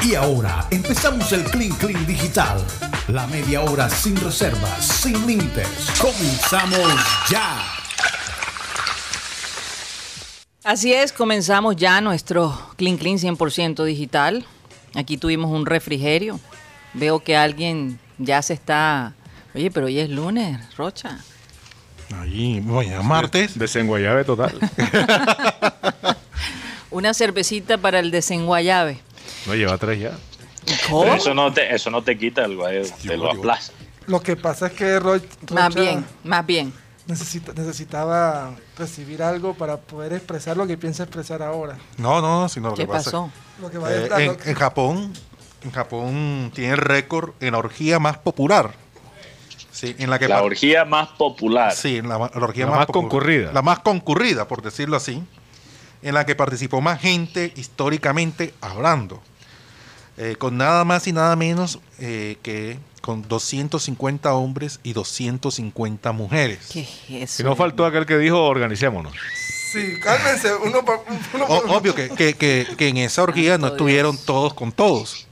Y ahora empezamos el Clean Clean Digital. La media hora sin reservas, sin límites. Comenzamos ya. Así es, comenzamos ya nuestro Clean Clean 100% digital. Aquí tuvimos un refrigerio. Veo que alguien ya se está... Oye, pero hoy es lunes, Rocha. Ahí, bueno, martes. Desenguayabe total. Una cervecita para el desenguayabe. No, lleva tres ya. ¿Cómo? Eso no te, eso no te quita el guay, te lo aplaza. Lo que pasa es que Ro- Más bien, más bien. necesita- necesitaba recibir algo para poder expresar lo que piensa expresar ahora. No, no, sino lo ¿Qué que pasa- pasó? Lo que va Eh, a en, en Japón, en Japón tiene el récord en la orgía más popular. Sí, en la que La orgía más popular. Sí, en la, la orgía La más popu- concurrida. La más concurrida, por decirlo así. En la que participó más gente históricamente hablando. Eh, con nada más y nada menos eh, que con 250 hombres y 250 mujeres. ¿Qué es eso? Si no faltó aquel que dijo organicémonos. Sí, cálmense, uno por uno. O- por- obvio que, que- que- que en esa orgía no estuvieron Dios. todos con todos.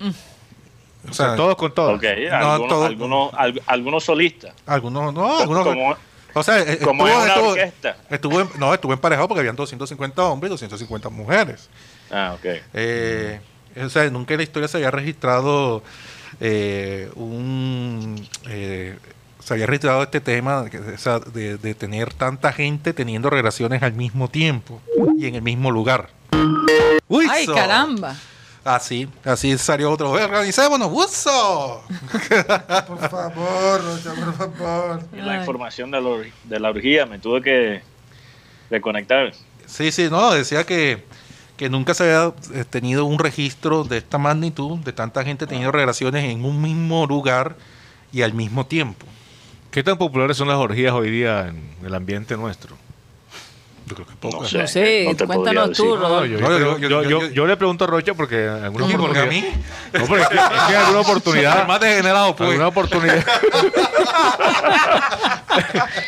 O O sea, sea, todos con todos. Ok, No, algunos, todo- algunos, al- algunos solistas. algunos no, algunos como, o sea, eh, como estuvo- en una estuvo- orquesta. estuvo en- no, estuvo emparejado porque habían 250 hombres y 250 mujeres. Ah, ok. Eh, o sea, nunca en la historia se había registrado eh, un... eh, se había registrado este tema que- o sea, de, de tener tanta gente teniendo relaciones al mismo tiempo y en el mismo lugar. ¡Uy, ¡Ay, caramba! Así, así salió otro. Organizémonos, ¡Wuso! Por favor, Rocha, por favor. Y la información de la, de la orgía me tuve que reconectar. Sí, sí, no, decía que, que nunca se había eh, tenido un registro de esta magnitud, de tanta gente teniendo relaciones en un mismo lugar y al mismo tiempo. ¿Qué tan populares son las orgías hoy día en el ambiente nuestro? Yo creo que No pocas. sé. No sé, no cuéntanos tú. Rodolfo. yo, No, yo- yo- yo- yo- yo- yo- yo le pregunto a Rocha porque en alguna ¿Y por qué a oportunidad- mí? No, porque es que, es que en alguna oportunidad. más degenerado, pues. alguna oportunidad.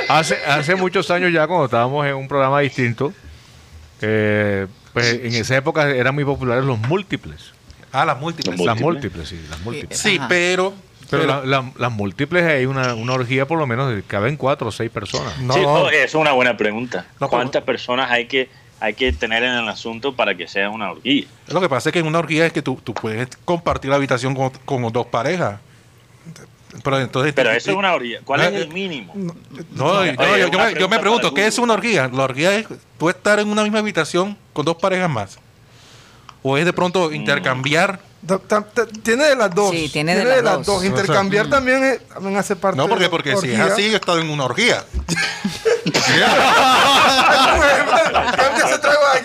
hace, hace muchos años ya, cuando estábamos en un programa distinto, eh, pues en esa época eran muy populares los múltiples. Ah, las múltiples. Las Múltiples. múltiples, sí, las múltiples. Sí, Ajá. pero... Pero pero- la- la- las múltiples hay una, una orgía por lo menos de caben cuatro o seis personas. no, Sí, no, es una buena pregunta. No, ¿Cuántas personas hay que, hay que tener en el asunto para que sea una orgía? Lo que pasa es que en una orgía es que tú, tú puedes compartir la habitación con, con dos parejas. Pero entonces... Pero eso es una orgía. ¿Cuál es Eh, el mínimo? No, no, yo, Oye, yo- yo una me, yo me pregunto, ¿qué es una orgía? La orgía es tú estar en una misma habitación con dos parejas más. O es de Mm. pronto intercambiar. Tiene de las dos. Sí, tiene de las dos. Intercambiar también, es- también hace parte No, porque, porque si es así, yo he estado en una orgía.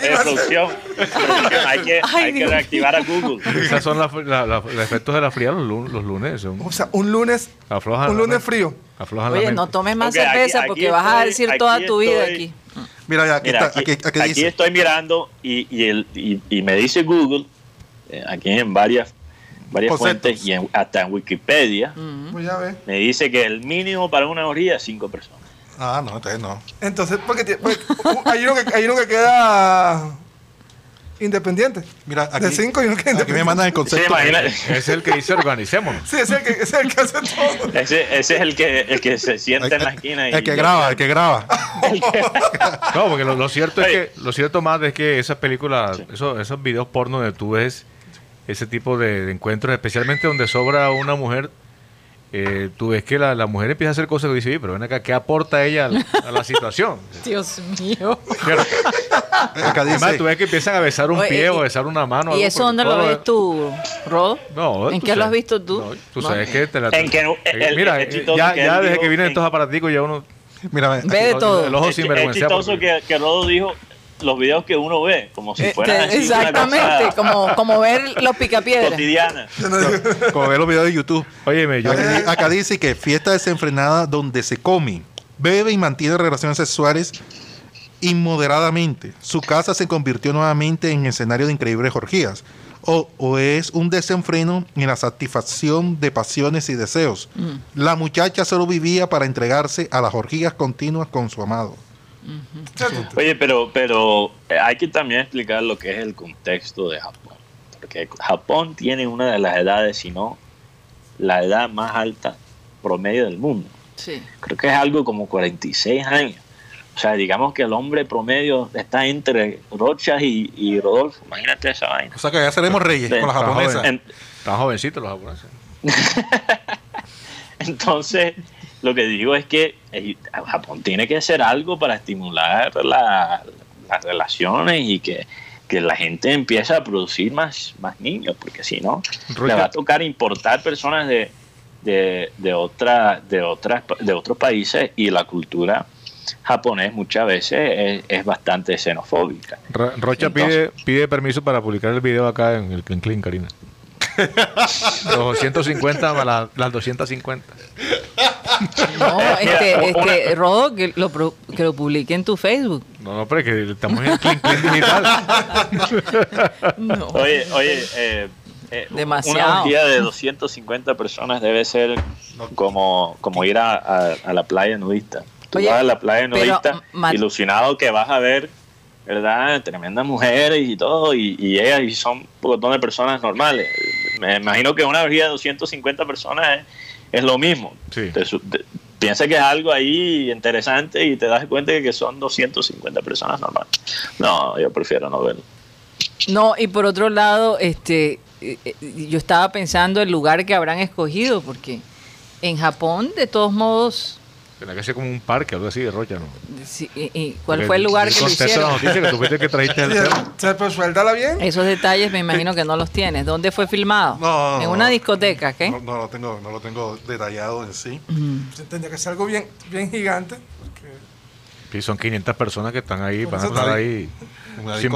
Eh, hay que, Ay, hay que reactivar a Google. Esas son la- la- los efectos de la fría los, lu- los lunes. son- O sea, un lunes, aflojan un lunes frío. Aflojan Oye, no tomes más cerveza aquí porque vas a decir toda tu vida estoy- aquí. Mira, ya, aquí, Mira, está, aquí, aquí, aquí aquí dice. estoy mirando y, y, el, y, y me dice Google, eh, aquí en varias, varias Conceptos. fuentes y en- hasta en Wikipedia, Pues ya ves. me dice que el mínimo para una orgía es cinco personas. Ah, no, entonces no. Entonces, porque, porque, hay, uno que, hay uno que queda independiente. Mira, aquí, de cinco y uno que aquí me mandan el concepto. Es el que dice organicémonos. Sí, ese es el que, es el que hace todo. Ese, ese es el que, el que se sienta el, en la esquina. y el que graba, el que graba. No, porque lo, lo cierto es que lo cierto más es que esas películas, esos, esos videos porno donde tú ves ese tipo de, de encuentros, especialmente donde sobra una mujer, eh, tú ves que la, la mujer empieza a hacer cosas que dice, "Oye, pero ven acá, ¿qué aporta ella a la, a la situación? Dios mío. Claro. Acá Además, tú ves que empiezan a besar un Oye, pie y- o besar una mano. ¿Y algo eso dónde lo ves tú, Rod? No, ¿En qué lo has visto tú? no, tú No. sabes que te la... En que eh, el- mira, el eh, ya, que ya desde dijo que vienen en- estos aparaticos ya uno... mira, Ve aquí- de todo. El ojo Es, es sinvergüenza. chistoso porque- que, que Rodo dijo los videos que uno ve, como si Eh, fueran así exactamente, como, como ver los picapiedras. cotidiana. como ver los videos de YouTube. Óyeme, yo... Acá, acá dice que fiesta desenfrenada donde se come, bebe y mantiene relaciones sexuales inmoderadamente. Su casa se convirtió nuevamente en escenario de increíbles orgías. O, o es un desenfreno en la satisfacción de pasiones y deseos. La muchacha solo vivía para entregarse a las orgías continuas con su amado. Oye, pero, pero eh, hay que también explicar lo que es el contexto de Japón. porque Japón tiene una de las edades, si no la edad más alta promedio del mundo. Sí. Creo que es algo como 46 años. O sea, digamos que el hombre promedio está entre Rochas y, y Rodolfo. Imagínate esa vaina. O sea que ya seremos reyes con la Está japonesa. joven. En- Están jovencitos los japoneses. entonces, lo que digo es que eh, Japón tiene que hacer algo para estimular la- las relaciones y que, que la gente empiece a producir más, más niños, porque si no, le va a tocar importar personas de, de, de, otra, de, otras, de otros países y la cultura japonés muchas veces es, es bastante xenofóbica. Ro- Rocha Entonces- pide, pide permiso para publicar el video acá en el Clean Clean, Karina. Los 150 más la- las 250. No, este, este, Rodo, que lo, que lo publique en tu Facebook. No, no, pero es que estamos en el Clean Clean digital. No. Oye, oye, eh, eh, Demasiado. una orgía de 250 personas debe ser como, como ir a, a- a la playa nudista. Tú Oye, vas a la playa nudista ilusionado que vas a ver, ¿verdad? Tremendas mujeres y todo, y, y ellas y son un montón de personas normales. Me imagino que una orgía de 250 personas es, lo mismo. Sí. Te su- te- piensa que es algo ahí interesante y te das cuenta de que son 250 personas normales. No, yo prefiero no verlo. No, y por otro lado, este, eh, eh, yo estaba pensando el lugar que habrán escogido, porque en Japón, de todos modos, Tiene que ser como un parque, algo así de Rocha, ¿no? sí, y- y ¿cuál Porque fue el lugar que lo contesta la hicieron? noticia que tú fuiste que trajiste el tema. Se pues suéltala bien. Esos detalles me imagino que no los tienes. ¿Dónde fue filmado? No, no, en no. una discoteca, ¿qué? No, no lo tengo, no lo tengo detallado en sí. Tendría que ser algo bien, bien gigante. porque Sí, son 500 personas que están ahí, van a estar ahí sin.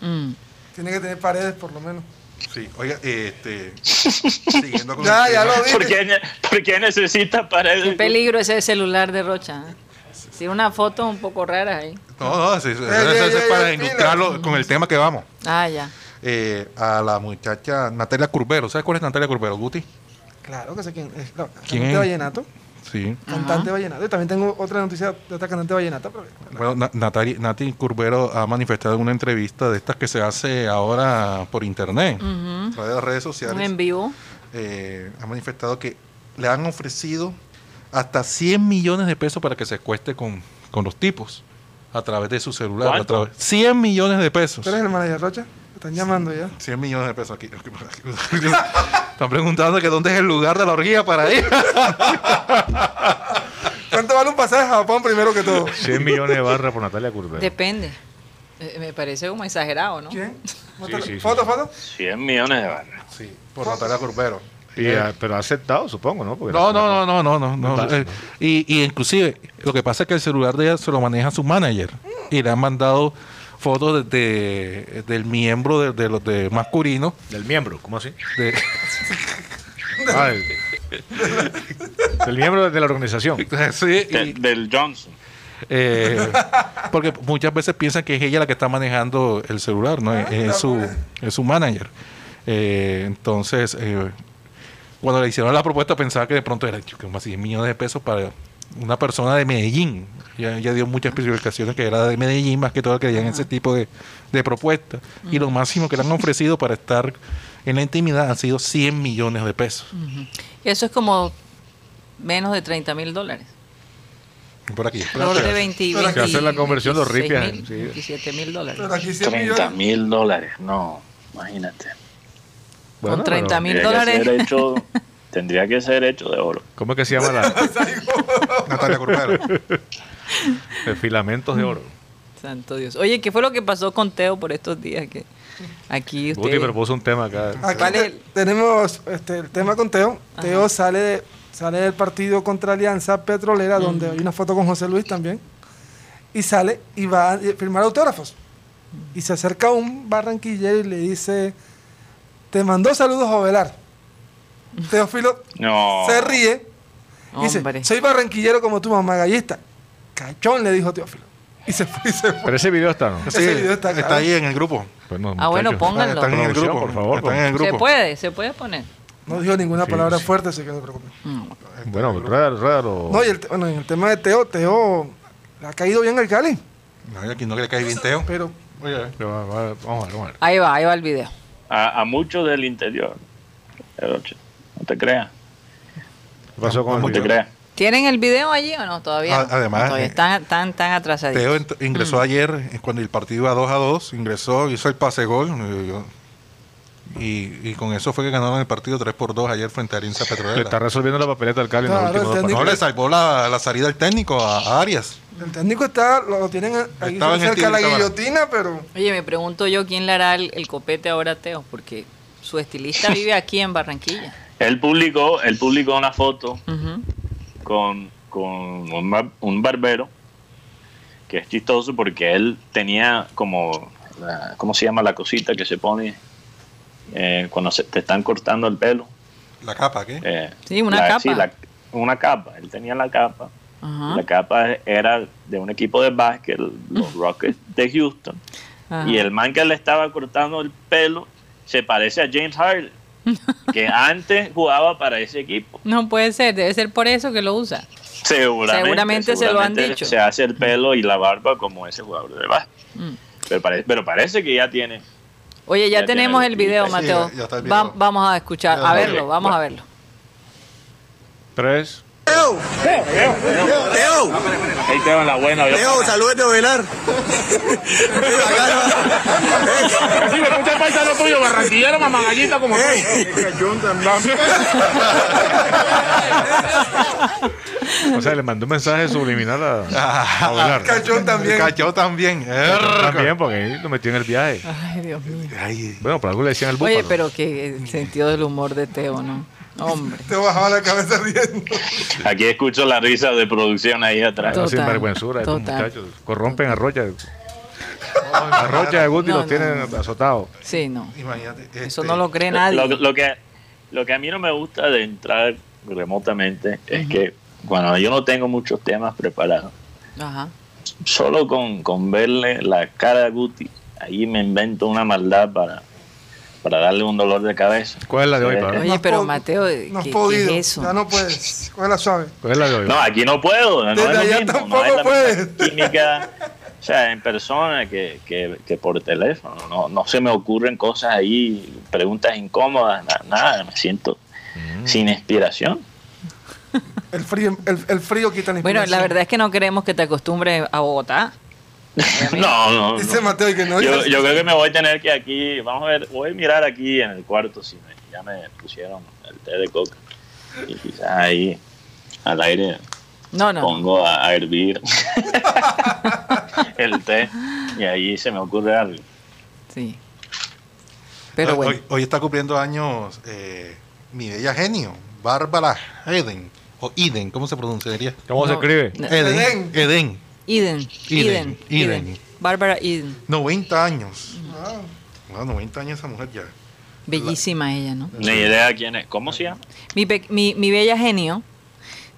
Mm. tiene que tener paredes por lo menos. Sí, oiga, este. siguiendo con Ya, el ya tema. lo dije. ¿Por qué, por qué necesita paredes? Qué peligro ese celular de Rocha. ¿eh? Tiene una foto un poco rara ahí. No, no, sí, sí, Ey, eso es para ilustrarlo con el tema que vamos. Ah, ya. Eh, a la muchacha Natalia Curbero. ¿Sabes cuál es Natalia Curbero, Guti? Claro que sé quién es. No, ¿Quién es? vallenato. Sí. Cantante vallenato. Y también tengo otra noticia de otra cantante vallenata. Pero, Bueno, Na- Nati Curbero ha manifestado en una entrevista de estas que se hace ahora por internet, a través de las redes Un sociales. en vivo. eh, ha manifestado que le han ofrecido hasta 100 millones de pesos para que se acueste con, con los tipos a través de su celular. a ¿Cuánto? través- 100 millones de pesos. ¿Tú eres el manager Rocha? Están llamando ya. 100 millones de pesos aquí. Están preguntando que dónde es el lugar de la orgía para ir. ¿Cuánto vale un pasaje a Japón primero que todo? 100 millones de barras por Natalia Curbero. Depende. Eh, me parece como exagerado, ¿no? ¿Quién? Sí, ¿Foto, sí, sí. foto? foto? 100 millones de barras. Sí, por Natalia Curbero. Y, ah, pero ha aceptado, supongo, ¿no? Porque No, no, no, no, no, no. Eh, y, y inclusive, lo que pasa es que el celular de ella se lo maneja su manager. Y le han mandado fotos de, de- del miembro de, de los de masculino. Del miembro, ¿cómo así? De, Ah, del, del miembro de la organización. sí, De- y, del Johnson. eh, porque muchas veces piensan que es ella la que está manejando el celular, ¿no? Es, es su, es su manager. Eh, entonces, eh, cuando le hicieron la propuesta, pensaba que de pronto era como así 10 millones de pesos para una persona de Medellín. Ya, ya dio muchas especificaciones que era de Medellín, más que todo creían en ese tipo de, de propuestas. Y lo máximo que le han ofrecido para estar en la intimidad han sido 100 millones de pesos. Y eso es como menos de 30 mil dólares. Por aquí. Alrededor de 20, Pero Se hace la conversión de los 26 ripias, mil, sí. 27 mil dólares. Pero aquí 100 30 millones. mil dólares. No, imagínate. Bueno, Con 30 pero- mil dólares. ser hecho- tendría que ser hecho de oro. ¿Cómo es que se llama la? Natalia Curbero. de filamentos de oro. Santo Dios. Oye, ¿qué fue lo que pasó con Teo por estos días? Que aquí Guti usted... propuso un tema acá. Aquí ¿Cuál es te- el- tenemos este, el tema con Teo. Ajá. Teo sale, de- sale del partido contra Alianza Petrolera, donde hay una foto con José Luis también. Y sale y va a firmar autógrafos. Y se acerca a un barranquillero y le dice: Te mandó saludos a Ovelar. Teófilo No. se ríe y dice. Soy barranquillero como tu mamá gallista. Cachón, le dijo Teófilo. Y se fue y se fue. Pero ese video está, ¿no? Sí, Ese video está está, ahí en el grupo. Bueno, Ah, bueno, pónganlo. Están en el grupo, por favor, Están en el Se grupo. puede, se puede poner. No dijo ninguna Sí, palabra sí. fuerte, así que no te preocupes. Mm. Bueno, rueda, ruédalo. No, y el, bueno, en el tema de Teo, Teo le ha caído bien al Cali. No, aquí no le cae bien Teo. Pero Oye, Pero va- va- Vamos a ver, vamos a ver. Ahí va, ahí va el video. A, a muchos del interior. Rocha. No te creas. ¿Qué pasó con No el te video? creas. ¿Tienen el video allí o no? Todavía. Ah, no? además, Todavía eh, están tan, tan atrasaditos. Teo ingresó Mm. ayer eh, cuando el partido iba 2 a 2, ingresó, hizo el pase gol eh, y, y con eso fue que ganaron el partido 3 por 2 ayer frente a Alianza Le está Petrolera. resolviendo la papeleta al Cali en Claro, los últimos dos el técnico- No, le salvó la, la salida del técnico a, a Arias. El técnico está, lo tienen ahí cerca de la guillotina, pero Oye, me pregunto yo quién le hará el, el copete ahora a Teo, porque su estilista vive aquí en Barranquilla. Él publicó, él publicó una foto con, con un, bar- un barbero que es chistoso porque él tenía como, la- ¿cómo se llama la cosita que se pone eh, cuando se, te están cortando el pelo? La capa, ¿qué? Eh, Sí, una la- capa. sí, la- una capa. Él tenía la capa. La capa era de un equipo de básquet, los Rockets de Houston. Y el man que le estaba cortando el pelo se parece a James Harden, que antes jugaba para ese equipo. No puede ser, debe ser por eso que lo usa. Seguramente, Seguramente se lo han dicho. Se hace el pelo y la barba como ese jugador de básquet. Mm. Pero, parece, pero parece que ya tiene. Oye, ya, Ya tenemos tiene el el video. Sí, Mateo. ya- ya Va- vamos a escuchar, Ya a verlo, vamos a verlo. Tres. Teo, Ahí te va la buena. Teo, saludos de Velar. Así me escucha el paisano tuyo, barranquillero, mamagallita como tú. O sea, le mandó un mensaje subliminal a, a Velar. Cachón también. Cachó también. También, porque ahí lo metió en el viaje. Ay, Dios mío. Ay, Bueno, por algo le decían el búfalo. Oye, pero que el sentido del humor de Teo, ¿no? Hombre. te bajaba la cabeza riendo. Aquí escucho la risa de producción ahí atrás. Total, Sin vergüenzura, estos total. muchachos. Corrompen a Rocha. A Rocha de Guti No, los no, tienen no. azotados. Sí, no. imagínate. Eso este, no lo cree nadie. Lo, lo que, lo que a mí no me gusta de entrar remotamente es que cuando yo no tengo muchos temas preparados, Ajá. solo con, con verle la cara a Guti, ahí me invento una maldad para, para darle un dolor de cabeza. ¿Cuál es la de hoy, Pablo? Oye, pero Mateo, ¿qué, No has qué podido. es eso? Ya no puedes. Cógela suave. ¿Cuál es la de hoy? No, aquí no puedo. No Desde es lo allá mismo, tampoco no es la puedes. misma química, o sea, en persona que, que, que por teléfono. No, no se me ocurren cosas ahí, preguntas incómodas, na- nada, me siento Mm. sin inspiración. El frío, el, el frío quita la Bueno, la inspiración. verdad es que no queremos que te acostumbres a Bogotá. No, no. Dice no. Mateo que no. Yo, yo creo que me voy a tener que aquí, vamos a ver, voy a mirar aquí en el cuarto si me- ya me pusieron el té de coca. Y quizás ahí al aire No, no. pongo a, a hervir el té y ahí se me ocurre algo. Sí. Pero hoy, bueno. hoy- hoy está cumpliendo años eh, mi bella genio, Bárbara Eden. O Eden, ¿cómo se pronunciaría? ¿Cómo se escribe? No. Eden. Eden. Eden. Eden. Eden, Eden. Bárbara Eden. 90 años. Ah, 90 años esa mujer ya. Bellísima ella, ¿no? Ni idea quién es. ¿Cómo se llama? Mi, mi, mi bella genio.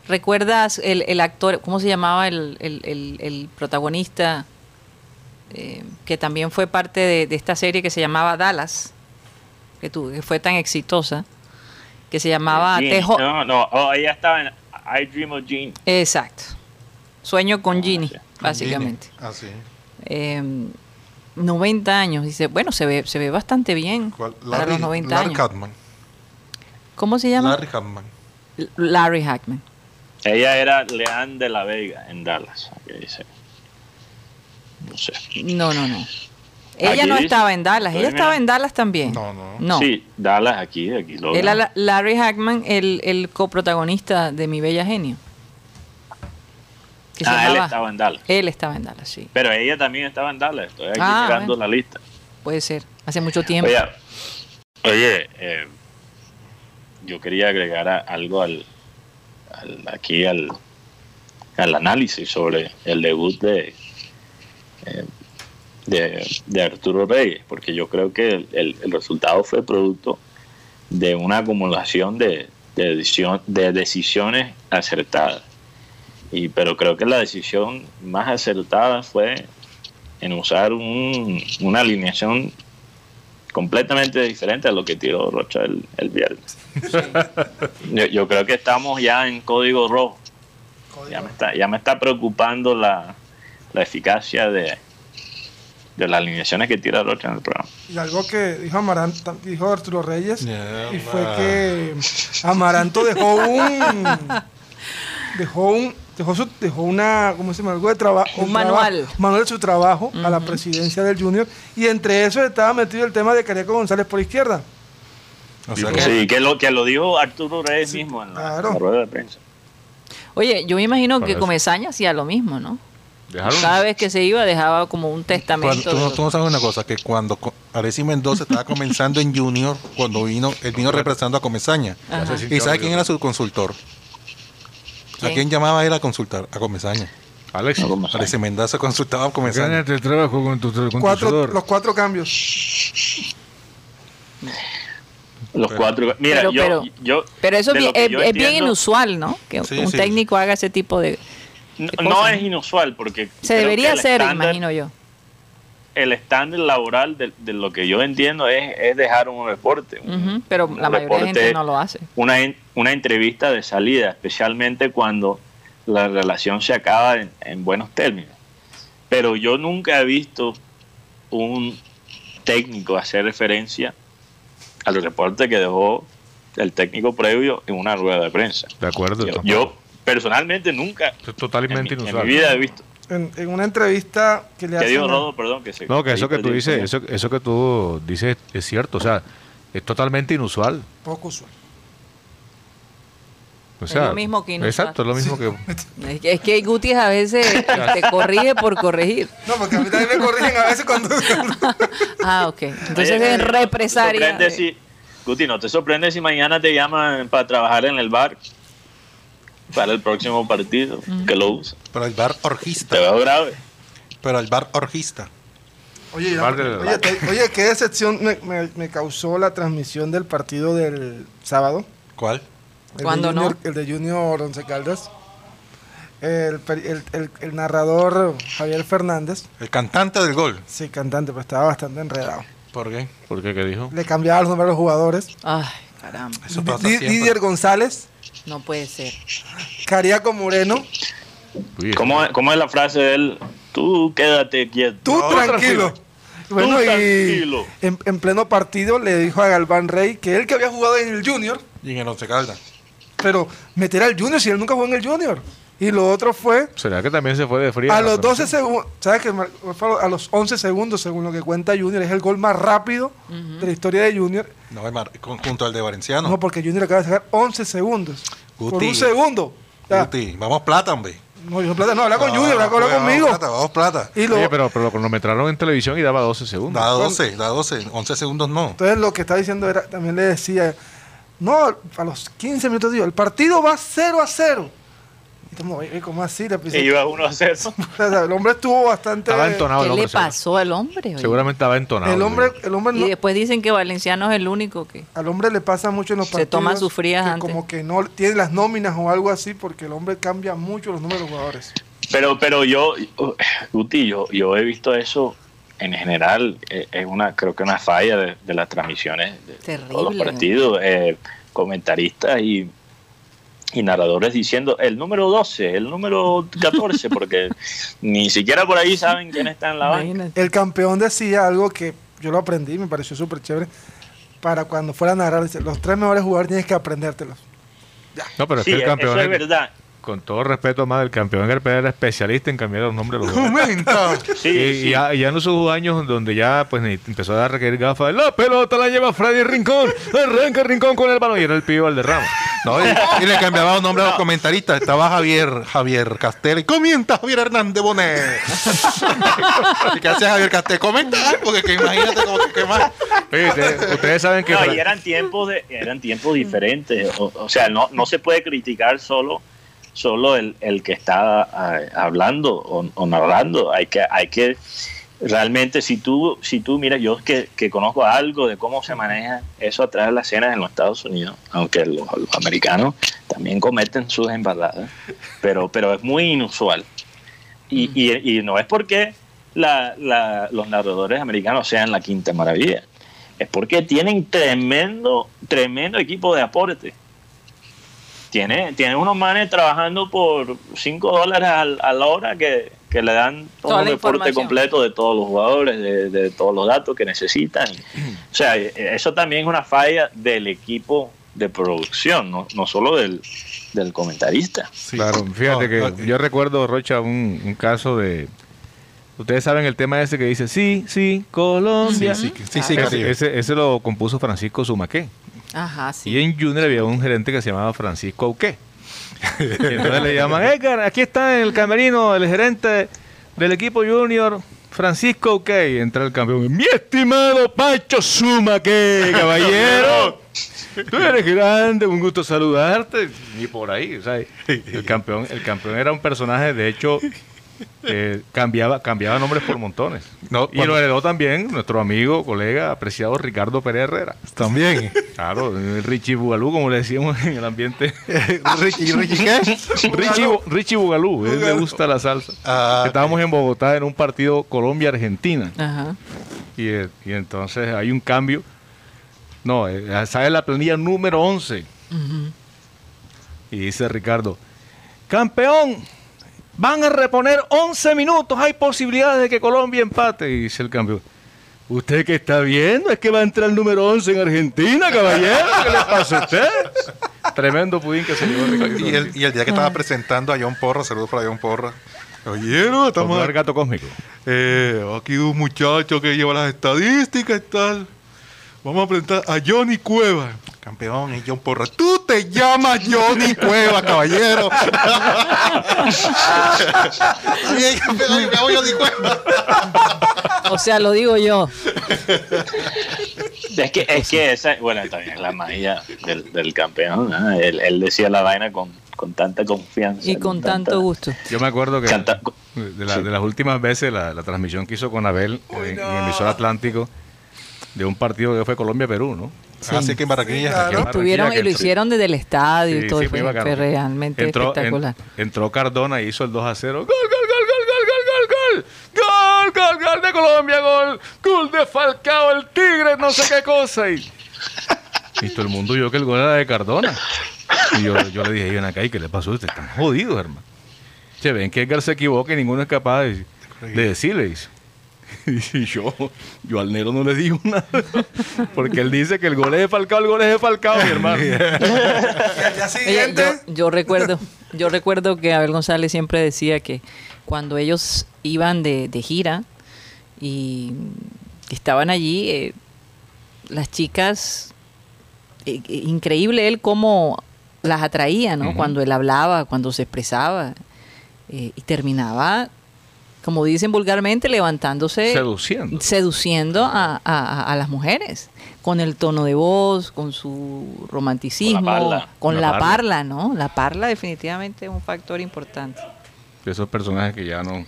¿Recuerdas el, el actor, cómo se llamaba el, el- el- el protagonista eh, que también fue parte de, de esta serie que se llamaba Dallas, que, tu- que fue tan exitosa, que se llamaba. Tejo. No, no, oh, ella estaba en I Dream of Jean. Exacto. Sueño con Ginny, sí. básicamente. Ah, sí. Eh, 90 años, dice, bueno, se ve, se ve bastante bien ¿Cuál? para Larry, los 90 Larry años. Hartman. ¿Cómo se llama? Larry Hartman. L- Larry Hackman. Ella era Leanne de la Vega en Dallas. Aquí dice. No sé. No, no, no. Ella Aquí no dice- estaba en Dallas, ella estaba en Dallas también. No, no. No. Sí, Dallas aquí, aquí lo Era Larry Hackman, el, el coprotagonista de Mi Bella Genio. Que se Ah, él estaba en Dallas. Él estaba en Dallas, sí. Pero ella también estaba en Dallas. Estoy aquí Ah, bueno. la lista. Puede ser. Hace mucho tiempo. Oye, oye eh, yo quería agregar a- algo al, al- aquí al, al análisis sobre el debut de, eh, de, de Arturo Reyes, porque yo creo que el, el- el resultado fue producto de una acumulación de, de, decisión- de decisiones acertadas. Y, pero creo que la decisión más acertada fue en usar un- una alineación completamente diferente a lo que tiró Rocha el, el viernes. Yo, yo creo que estamos ya en código rojo. Ya me está, ya me está preocupando la, la eficacia de, de las alineaciones que tira Rocha en el programa. Y algo que dijo Amaranto, dijo Arturo Reyes, y fue que Amaranto dejó un dejó un dejó su, dejó una ¿cómo se llama? algo de trabajo Un manual. manual de su trabajo a la presidencia del Junior y entre eso estaba metido el tema de Cariaco González por izquierda. O sea que- Sí, que lo, que lo dijo Arturo Reyes mismo en la, claro. en la rueda de prensa. Oye, yo me imagino que eso. Comesaña hacía lo mismo, ¿no? Dejaron- Cada vez que se iba dejaba como un testamento. Cuando- tú, tú no sabes una cosa, que cuando Alexis Mendoza estaba comenzando en Junior, cuando vino, él vino representando a se ¿Y sabe quién era su consultor? ¿A ¿Quién? llamaba él a consultar? A Comesaña. Alex, No, como Alexis Mendoza consultaba a Comesaña. gánate el trabajo con tu, con tu Cuatro, los cuatro cambios. Los Pero- cuatro. Mira, Pero- yo, pero- yo. Pero eso es, bien- es, inusual, ¿no? Que Sí, un sí. técnico haga ese tipo de... No, de no cosas. es inusual porque. Se debería hacer, estándar- imagino yo. El estándar laboral de, de lo que yo entiendo es, es dejar un reporte. Pero un la mayoría de gente no lo hace. Una, en- una entrevista de salida, especialmente cuando la relación se acaba en, en buenos términos. Pero yo nunca he visto un técnico hacer referencia al reporte que dejó el técnico previo en una rueda de prensa. De acuerdo. Yo, personalmente nunca es en mi, totalmente en mi vida he visto. En, en una entrevista que le hacen Rodo, perdón, que se No, que eso que tú dices, eso, eso que tú dices es cierto. O sea, es totalmente inusual. poco usual. O Es sea, lo mismo que inusual. Exacto, es lo mismo que. Es que, es que Guti a veces te corrige por corregir. No, porque a mí también me corrigen a veces cuando... Ah, ok. Entonces es ¿no te represaria. sorprende de- si- Guti, ¿no te sorprende si mañana te llaman para trabajar en el bar? Para el próximo partido, que lo usa. Pero el bar Te orgista. veo grave. Pero el bar orgista. Oye, de- oye, te- oye, qué decepción me, me- me causó la transmisión del partido del sábado. ¿Cuál? El de ¿Cuándo Junior- no? El de Junior Once Caldas. El, el- el- el narrador Javier Fernández, El cantante del gol. sí, cantante, pero estaba bastante enredado. ¿Por qué? ¿Por qué? ¿Qué dijo? Le cambiaba los nombres a los jugadores. Ay, caramba. Eso pasa. Didier González, No puede ser. Cariaco Moreno, ¿Cómo, cómo es la frase de él? Tú quédate quieto. tú No, tranquilo. Bueno, Tú y tranquilo. en, en pleno partido le dijo a Galván Rey que él que había jugado en el Junior, Y en el Once Caldas. pero meter al Junior si él nunca jugó en el Junior. Y lo otro fue ¿Será que también se fue de frío? a los 12 segundos, ¿sabes qué? A los 11 segundos, según lo que cuenta Junior, es el gol más rápido de la historia de Junior. No, junto al de Valenciano. No, porque Junior acaba de sacar 11 segundos. Por Guti. un segundo. Guti, vamos plata, hombre. No, yo plata, no, habla con Ah, Junior, habla, habla conmigo. Vamos plata, vamos plata. Y lo, Oye, pero, pero lo cronometraron en televisión y daba 12 segundos. Da 12, da 12. 11 segundos no. Entonces lo que está diciendo era, también le decía, no, a los 15 minutos digo, el partido va 0 a 0. Y como, "Oye, ¿cómo así? Y puse- iba uno a cero. O sea, el hombre estuvo bastante... Estaba entonado ¿Qué el hombre. le pasó al hombre? oye? Seguramente estaba entonado. El hombre, el hombre Y no- después dicen que Valenciano es el único que... al hombre le pasa mucho en los Se partidos. toma sus frías que antes. Como que no tiene las nóminas o algo así, porque el hombre cambia mucho los números de los jugadores. Pero, pero yo, Guti, yo, yo he visto eso en general. eh, Es una, creo que una falla de, de las transmisiones de Terrible, todos los partidos. eh, comentaristas y, y narradores diciendo el número 12, el número 14, porque ni siquiera por ahí saben quién está en la banca. El campeón decía algo que yo lo aprendí, me pareció súper chévere. Para cuando fuera a narrar, dice, los tres mejores jugadores tienes que aprendértelos. No, pero es Sí, que el campeón. eso es verdad. Con todo respeto, más el campeón Gerper era especialista en cambiar los nombres de los jugadores. Comenta. Sí, y, sí. y ya, y ya en esos años donde ya pues ni- empezó a requerir gafas, la pelota la lleva Freddy Rincón, arranca Rincón con el balón y era el pibe Valderrama. No, y, y le cambiaba los nombres a los comentaristas. Estaba Javier, Javier Castel. Y comienza Javier Hernández Bonet. ¿Y qué hace Javier Castel? Comenta algo, que, que imagínate como que, que más. Oye, ustedes, ustedes saben que No, y eran tiempos de, eran tiempos diferentes. O, o sea, no, no se puede criticar solo solo el, el que está ah, hablando o, o narrando. Hay que, hay que realmente, si tú, si tú mira, yo que, que conozco algo de cómo se maneja eso atrás de las escenas en los Estados Unidos, aunque los, los americanos también cometen sus embaradas, pero, pero es muy inusual. Y, y, y no es porque la- la- los narradores americanos sean la quinta maravilla, es porque tienen tremendo, tremendo equipo de aporte. Tiene, tiene unos manes trabajando por 5 dólares al- a la hora que, que le dan todo un reporte completo de todos los jugadores, de, de todos los datos que necesitan. O sea, eh, eso también es una falla del equipo de producción, no, no solo del, del comentarista. Sí. Claro, fíjate No, que yo recuerdo, Rocha, un, un caso de... Ustedes saben el tema ese que dice, sí, sí, Colombia. Sí, sí, sí, sí, ese, ese- ese lo compuso Francisco Zumaqué. Ajá, sí. Y en Junior había un gerente que se llamaba Francisco Auqué. Entonces le llaman, Edgar, aquí está en el camerino el gerente del equipo Junior, Francisco Auqué. Y entra el campeón, mi estimado Pacho Zumaqué, caballero. Tú eres grande, un gusto saludarte. Y por ahí, o el campeón, el campeón era un personaje, de hecho, eh, cambiaba, cambiaba nombres por montones. No, y cuando- lo heredó también nuestro amigo, colega, apreciado Ricardo Pérez Herrera. También. Claro, Richie Bugalú, como le decíamos en el ambiente. Richie, Richie, ¿qué? Richie, Bu- Richie Bugalú, él le gusta la salsa. Ah, Estábamos en Bogotá en un partido Colombia-Argentina. Ajá. Y, eh, y entonces hay un cambio. No, eh, sale la planilla número 11. Y dice Ricardo, campeón, van a reponer 11 minutos, hay posibilidades de que Colombia empate. Y dice el campeón, ¿usted qué está viendo? Es que va a entrar el número 11 en Argentina, caballero. ¿Qué le pasa a usted? Tremendo pudín que se llevó Ricardo. y, el, y el día que estaba presentando a John Porra, saludos para John Porra. Oye, no, estamos Popular gato cósmico. Eh, aquí un muchacho que lleva las estadísticas y tal. Vamos a presentar a Johnny Cueva. Campeón, es John Porra. Tú te llamas Johnny Cueva, caballero. Oye, campeón, me hago Johnny Cueva. O sea, lo digo yo. Es que, es que esa, bueno, también es la magia del, del campeón. ¿no? Él, él decía la vaina con, con tanta confianza. Y con tanto gusto. Yo me acuerdo que Canta- de, la- de las últimas veces la, la transmisión que hizo con Abel en, en emisor Atlántico de un partido que fue Colombia-Perú, ¿no? Así que en Barranquilla. claro. Aquí en Estuvieron y lo hicieron desde el estadio Sí, y todo. sí, fue, realmente entró, espectacular. en- entró Cardona y hizo el 2 a 0. Gol, gol, gol, gol, gol, gol, gol, gol. Gol, gol, gol de Colombia, gol. Gol de Falcao, el Tigre, no sé qué cosa. Y, y todo el mundo vio que el gol era de Cardona. Y yo, yo le dije, ven acá, ¿y qué le pasó? Ustedes están jodidos, hermano. Che, ven que Edgar se equivoca y ninguno es capaz de, de decirle. dice. Y yo, yo al Nero no le digo nada. Porque él dice que el gol es de Falcao, el gol es de Falcao, mi hermano. Y al día Oye, siguiente, yo, yo recuerdo, yo recuerdo que Abel González siempre decía que cuando ellos iban de, de gira y estaban allí, eh, las chicas, eh, eh, increíble él cómo las atraía, ¿no? Cuando él hablaba, cuando se expresaba eh, y terminaba, como dicen vulgarmente, levantándose Seduciendo. seduciendo a, a- a las mujeres con el tono de voz, con su romanticismo, Con la parla. con La la, parla. parla. ¿no? La parla definitivamente es un factor importante. De esos personajes que ya no,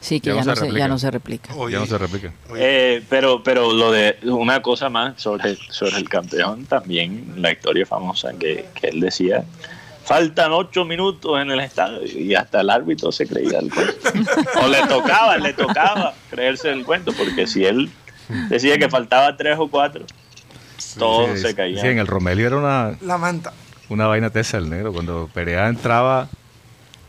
Sí, que Ya ya, no se se, replica. ya no se replica. Oye, ya no se replican. Eh, pero, pero lo de una cosa más sobre, sobre el campeón, también la historia famosa que, que él decía, faltan ocho minutos en el estadio y hasta el árbitro se creía el cuento. O le tocaba, le tocaba creerse el cuento, porque si él decía que faltaba tres o cuatro, todo Sí, se caía. sí, en el Romelio era una, la manta. una vaina tesa el negro. Cuando Perea entraba,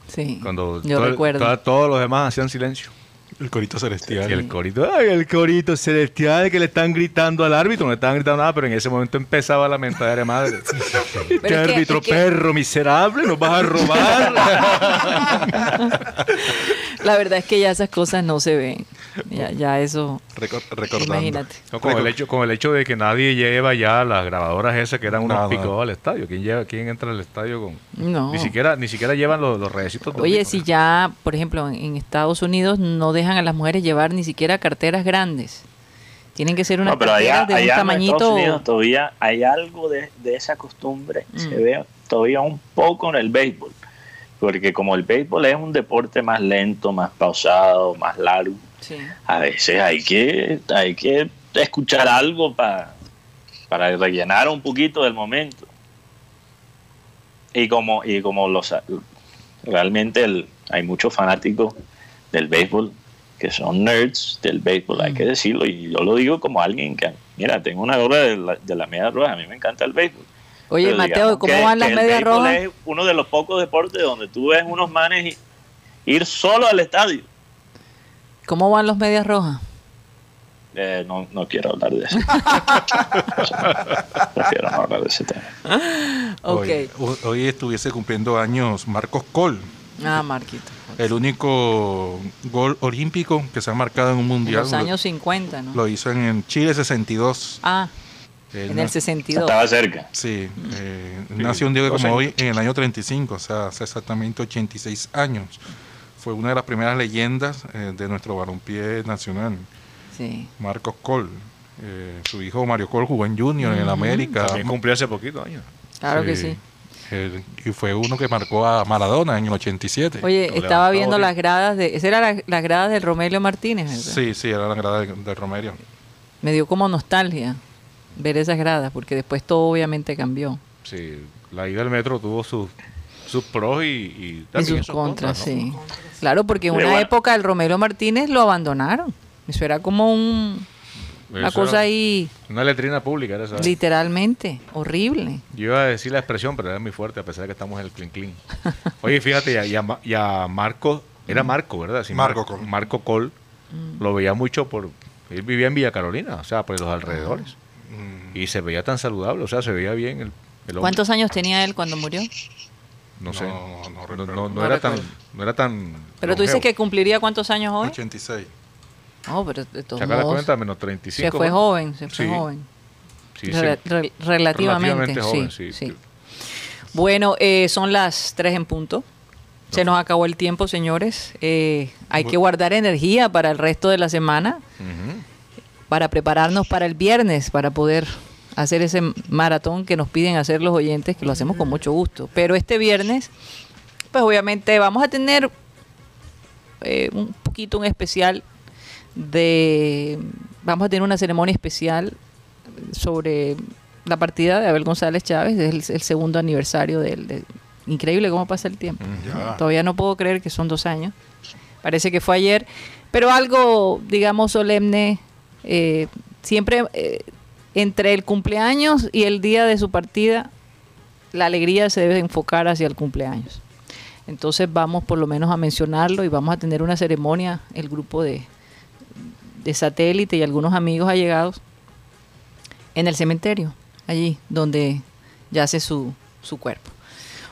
Sí, cuando yo todo- recuerdo. toda- todos los demás hacían silencio. El corito celestial. Y el corito, ay, el corito celestial que le están gritando al árbitro, no le estaban gritando nada, pero en ese momento empezaba la mentadera de madre. Este árbitro que- perro miserable, nos vas a robar. La verdad es que ya esas cosas no se ven. Ya, ya eso, recordando. imagínate. No, con, el hecho, con el hecho de que nadie lleva ya las grabadoras esas que eran unos picados al estadio. ¿Quién, lleva, ¿Quién entra al estadio con...? No. Ni siquiera, ni siquiera llevan los, los Oye, si ya, por ejemplo, en- en Estados Unidos no dejan a las mujeres llevar ni siquiera carteras grandes. Tienen que ser unas No, pero allá, de un allá en Estados tamañito. Unidos todavía hay algo de, de esa costumbre. Se Mm. ve todavía un poco en el béisbol. Porque como el béisbol es un deporte más lento, más pausado, más largo, Sí. a veces hay que, hay que escuchar algo pa- para rellenar un poquito del momento. Y como, y como los realmente el- hay muchos fanáticos del béisbol que son nerds del béisbol, hay que decirlo, y yo lo digo como alguien que, mira, tengo una gorra de la, de la media roja, a mí me encanta el béisbol. Oye, Pero Mateo, ¿cómo que- van las medias rojas? Es uno de los pocos deportes donde tú ves unos manes ir solo al estadio. ¿Cómo van los medias rojas? Eh, no, no quiero hablar de eso. Prefiero no hablar de ese tema. Ok. Hoy, hoy estuviese cumpliendo años Marcos Col, Ah, Marquito. el único gol olímpico que se ha marcado en un En mundial. los años 50, ¿no? Lo hizo en, en Chile 62. Ah, Él en el 62. Estaba cerca. Sí, eh, nació un día como años. hoy en el año 35, o sea, hace exactamente 86 años. Fue una de las primeras leyendas eh, de nuestro balompié nacional, Sí. Marcos Col. Eh, su hijo Mario Col jugó en Junior, en el América. También cumplió hace poquito años. Claro que sí. Y fue uno que marcó a Maradona en el 87. Oye, Lo estaba viendo las gradas de... Esas eran la- las gradas del Romelio Martínez, ¿verdad? Sí, sí, era la grada de, de Romerio. Me dio como nostalgia ver esas gradas, porque después todo obviamente cambió. Sí, la ida al metro tuvo sus, sus pros y, y sus contras, ¿no? sí. Claro, porque en una bueno. época el Romelio Martínez lo abandonaron. Eso era como un, una Eso cosa ahí, Una letrina pública, era esa. literalmente, horrible. Yo iba a decir la expresión, pero era muy fuerte, a pesar de que estamos en el clean clean. Oye, fíjate, y a, y a Ma- y a Marco, era Marco, ¿verdad? Sí, Marco Mar- Col. Marco Col, lo veía mucho por... Él vivía en Villa Carolina, o sea, por los alrededores. Y se veía tan saludable, o sea, se veía bien el, el hombre. ¿Cuántos años tenía él cuando murió? No, No sé. no No, no, recuerdo. no No era tan, no era tan... Pero tú dices longevo. que cumpliría cuántos años hoy. 86. No, pero de todos Saca la modos, cuenta, menos 35. se fue joven, se fue Sí, joven. Sí, sí. Re- re- relativamente, Relativamente joven, sí, sí. sí. Bueno, eh, son las 3 en punto. Se nos acabó el tiempo, señores. Eh, hay que guardar energía para el resto de la semana, Ujú. Para prepararnos para el viernes, para poder hacer ese maratón que nos piden hacer los oyentes, que lo hacemos con mucho gusto. Pero este viernes, pues obviamente vamos a tener eh, un poquito un especial de... Vamos a tener una ceremonia especial sobre la partida de Abel González Chávez, es el, el segundo aniversario del... de- increíble cómo pasa el tiempo. Ya. Todavía no puedo creer que son dos años. Parece que fue ayer. Pero algo, digamos, solemne, eh, siempre eh, entre el cumpleaños y el día de su partida, la alegría se debe enfocar hacia el cumpleaños. Entonces vamos por lo menos a mencionarlo y vamos a tener una ceremonia, el grupo de, de satélite y algunos amigos allegados, en el cementerio, allí donde yace su, su cuerpo.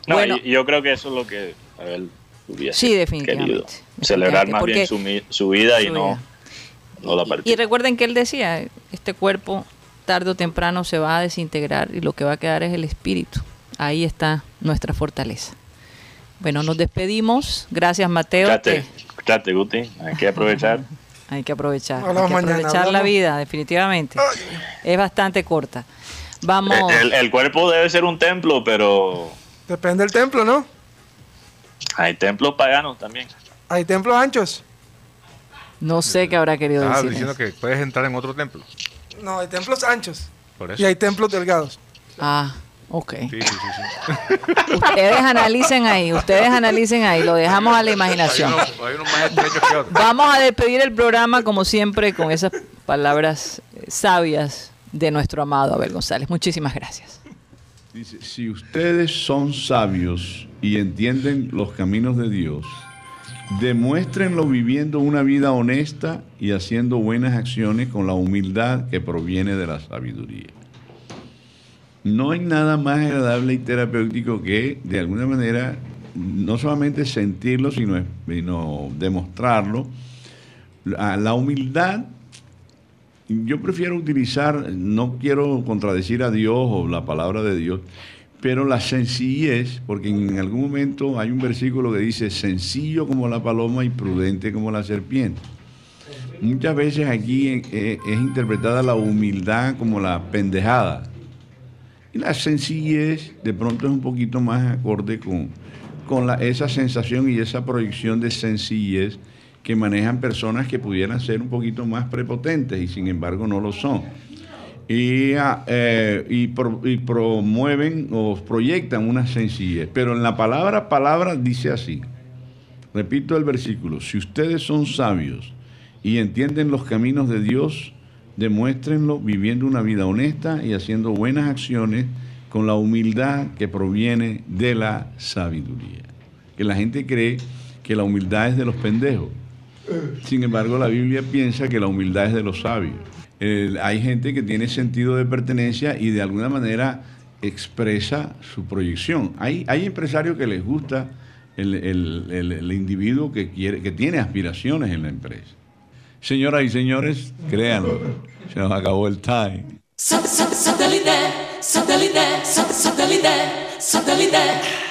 No, bueno, yo creo que eso es lo que Abel hubiese Sí, definitivamente. querido. Celebrar Definitivamente, más bien su, su vida y su no, vida. no la Y- partida. Y recuerden que él decía, este cuerpo tarde o temprano se va a desintegrar y lo que va a quedar es el espíritu. Ahí está nuestra fortaleza. Bueno, nos despedimos. Gracias, Mateo. Que escuchate, Guti, hay que aprovechar. hay que aprovechar. Hay Hablamos que mañana, aprovechar la vida, definitivamente. Es bastante corta. Vamos. El, el cuerpo debe ser un templo, pero Depende del templo, ¿no? hay templos paganos también. Hay templos anchos. No sé qué habrá querido Estaba decir. diciendo eso. que puedes entrar en otro templo. No, hay templos anchos. Por eso. Y hay templos delgados. Ah, ok. Sí, sí, sí, sí. Ustedes analicen ahí, ustedes analicen ahí. Lo dejamos a la imaginación. Hay unos, hay más estrechos que otros. Vamos a despedir el programa como siempre con esas palabras eh, sabias de nuestro amado Abel González. Muchísimas gracias. Dice, si ustedes son sabios y entienden los caminos de Dios, demuéstrenlo viviendo una vida honesta y haciendo buenas acciones con la humildad que proviene de la sabiduría. No hay nada más agradable y terapéutico que, de alguna manera, no solamente sentirlo, sino, demostrarlo. La humildad yo prefiero utilizar, no quiero contradecir a Dios o la palabra de Dios, pero la sencillez, porque en algún momento hay un versículo que dice, sencillo como la paloma y prudente como la serpiente. Muchas veces aquí eh, es interpretada la humildad como la pendejada. Y la sencillez de pronto es un poquito más acorde con, con esa sensación y esa proyección de sencillez que manejan personas que pudieran ser un poquito más prepotentes y sin embargo no lo son. Y, ah, eh, y pro- y promueven o proyectan una sencillez. Pero en la palabra palabra dice así. Repito el versículo. Si ustedes son sabios y entienden los caminos de Dios, demuéstrenlo viviendo una vida honesta y haciendo buenas acciones con la humildad que proviene de la sabiduría. Que la gente cree que la humildad es de los pendejos. Sin embargo, la Biblia piensa que la humildad es de los sabios. Hay gente que tiene sentido de pertenencia y de alguna manera expresa su proyección. Hay, hay empresarios que les gusta el, el- individuo que, quiere, que tiene aspiraciones en la empresa. Señoras y señores, créanlo, se nos acabó el time. Sat- sat- Satellite, satellite, sat- satellite, satellite.